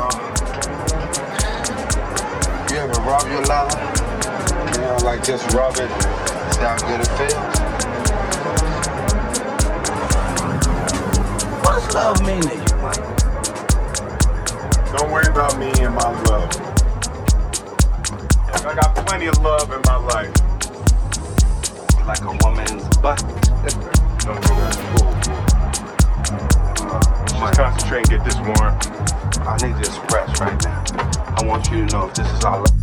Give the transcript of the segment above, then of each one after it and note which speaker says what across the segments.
Speaker 1: know. You ever rub your leather? You know, like just rub it, see how good it feels?
Speaker 2: What does love mean to you, Mike?
Speaker 3: Don't worry about me and my love. I got plenty of love in my life.
Speaker 2: Like a woman's butt.
Speaker 3: Don't do that. Just concentrate and get this warm.
Speaker 2: I need to express right now. I want you to know if this is all.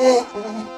Speaker 2: Oh,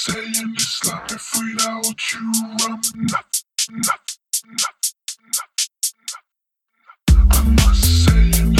Speaker 4: saying this life without you, I'm not, not, not, not, not. I'm not saying.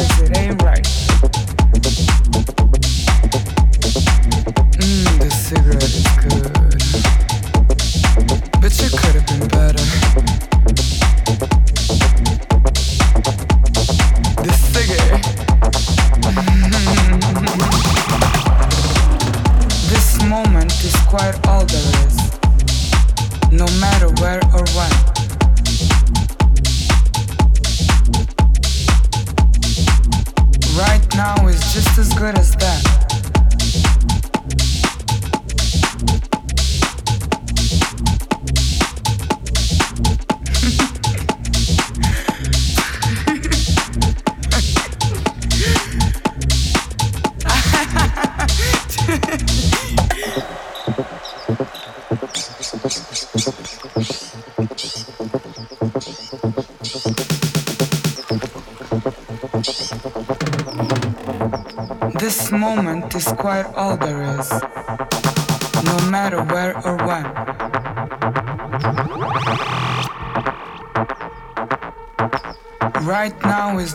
Speaker 5: desde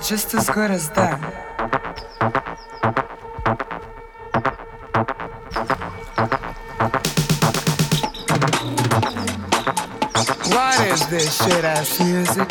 Speaker 6: just as good as them. What is this shit ass music?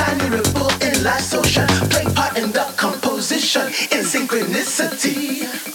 Speaker 6: tiny ripple in life's ocean. Play part
Speaker 7: in the composition in synchronicity.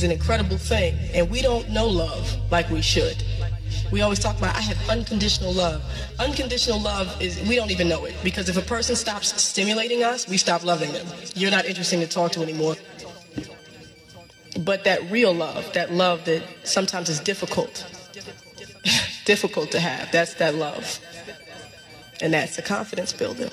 Speaker 7: Is, an incredible thing, and we don't know love like we should. We always talk about, I have unconditional love. Unconditional love is, we don't even know it, because if a person stops stimulating us, we stop loving them. You're not interesting to talk to anymore. But that real love, that love that sometimes is difficult, difficult to have, that's that love. And that's a confidence builder.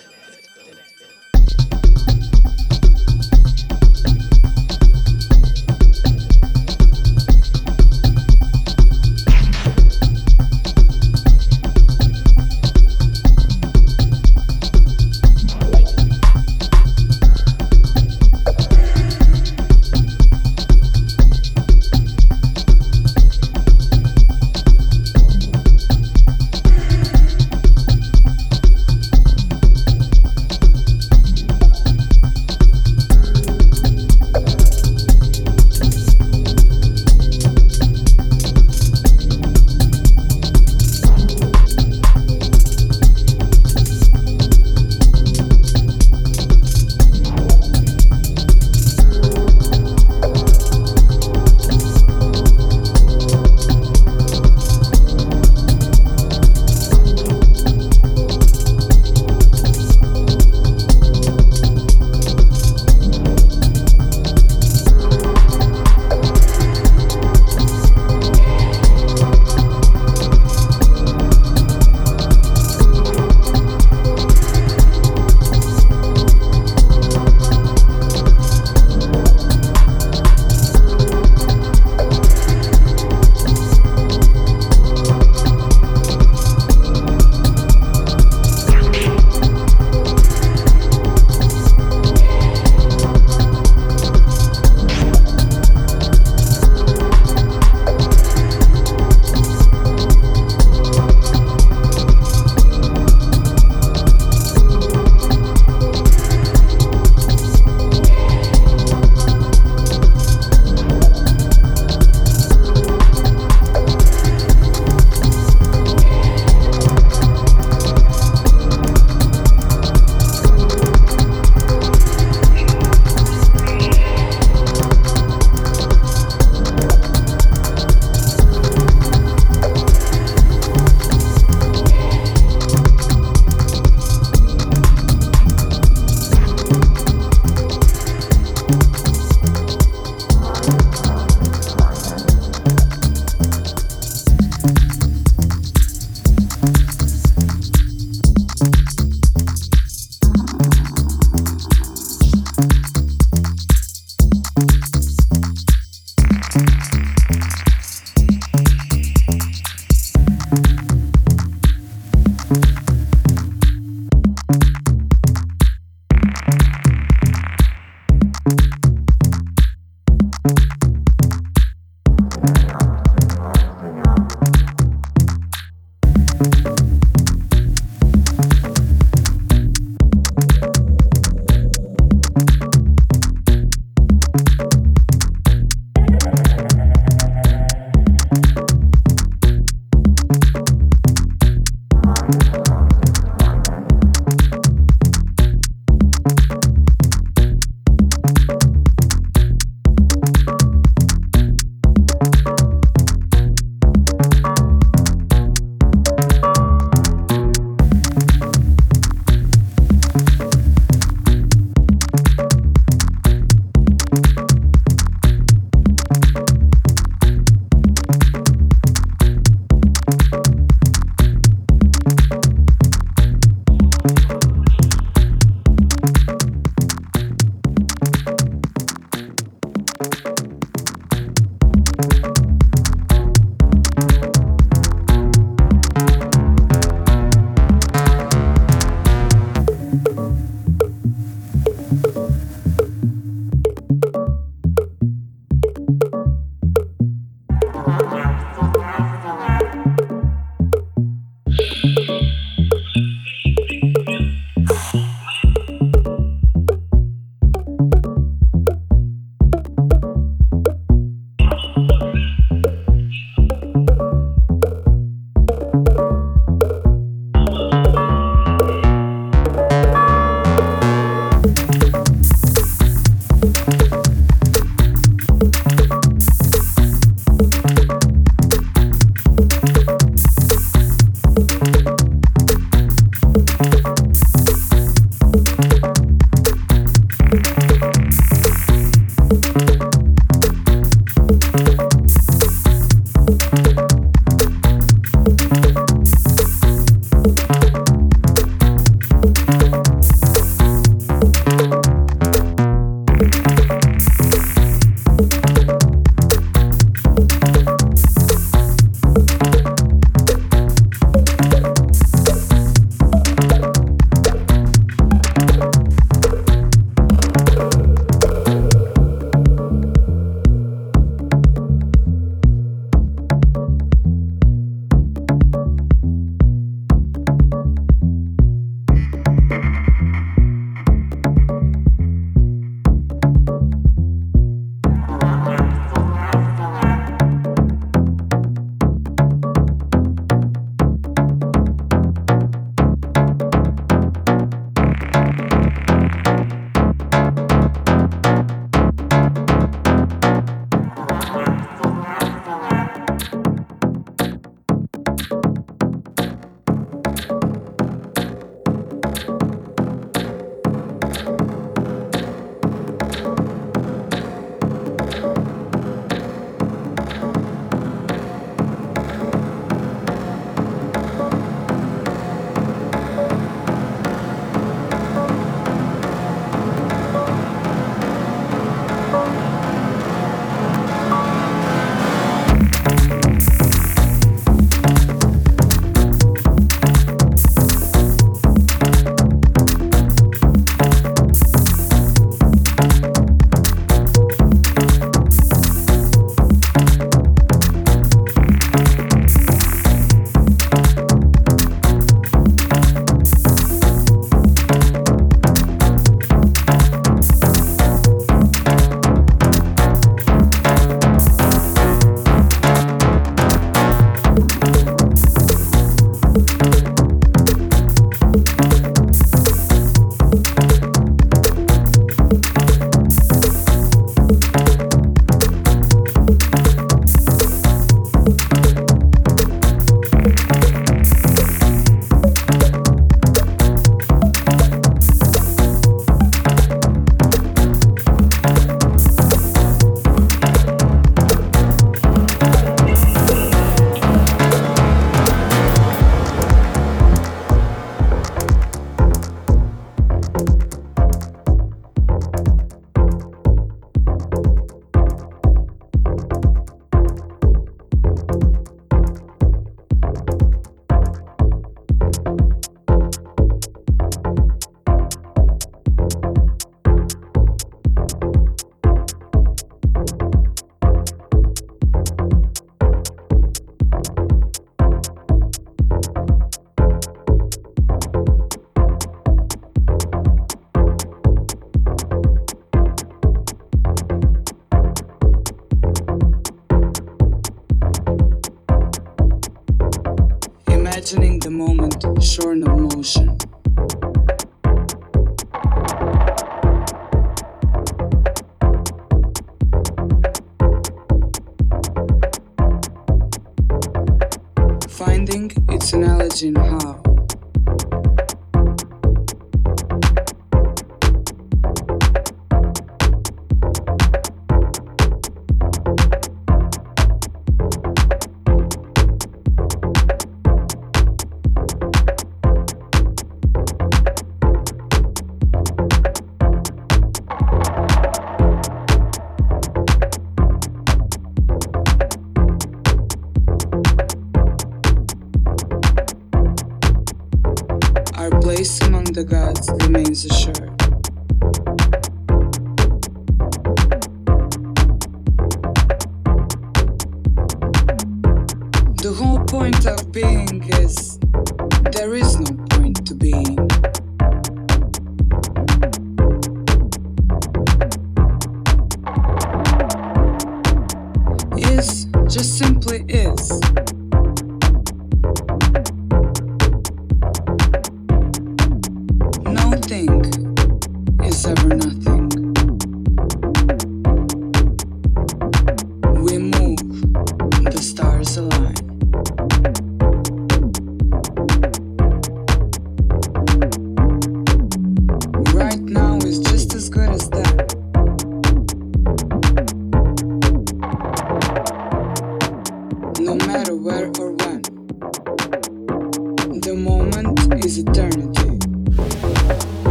Speaker 5: Our place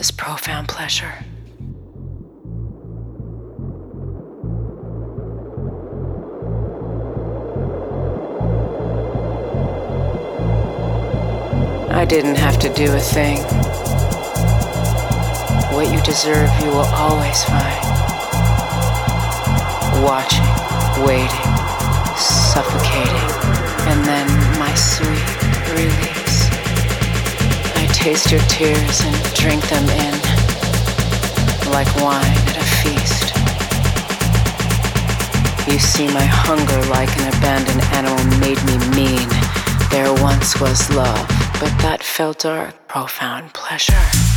Speaker 8: this profound pleasure. I didn't have to do a thing. What you deserve, you will always find. Watching, waiting, suffocating, and then my sweet release taste your tears and drink them in like wine at a feast. You see, my hunger, like an abandoned animal, made me mean. There once was love, but that felt dark, profound pleasure.